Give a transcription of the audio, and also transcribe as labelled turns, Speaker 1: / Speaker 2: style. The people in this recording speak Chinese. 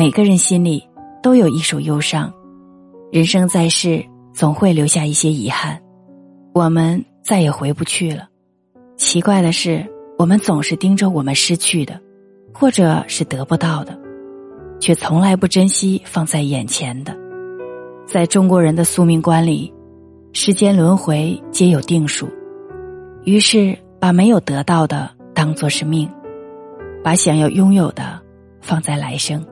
Speaker 1: 每个人心里都有一首忧伤。人生在世总会留下一些遗憾。我们再也回不去了。奇怪的是我们总是盯着我们失去的或者是得不到的却从来不珍惜放在眼前的。在中国人的宿命观里世间轮回皆有定数。于是把没有得到的当作是命把想要拥有的放在来生。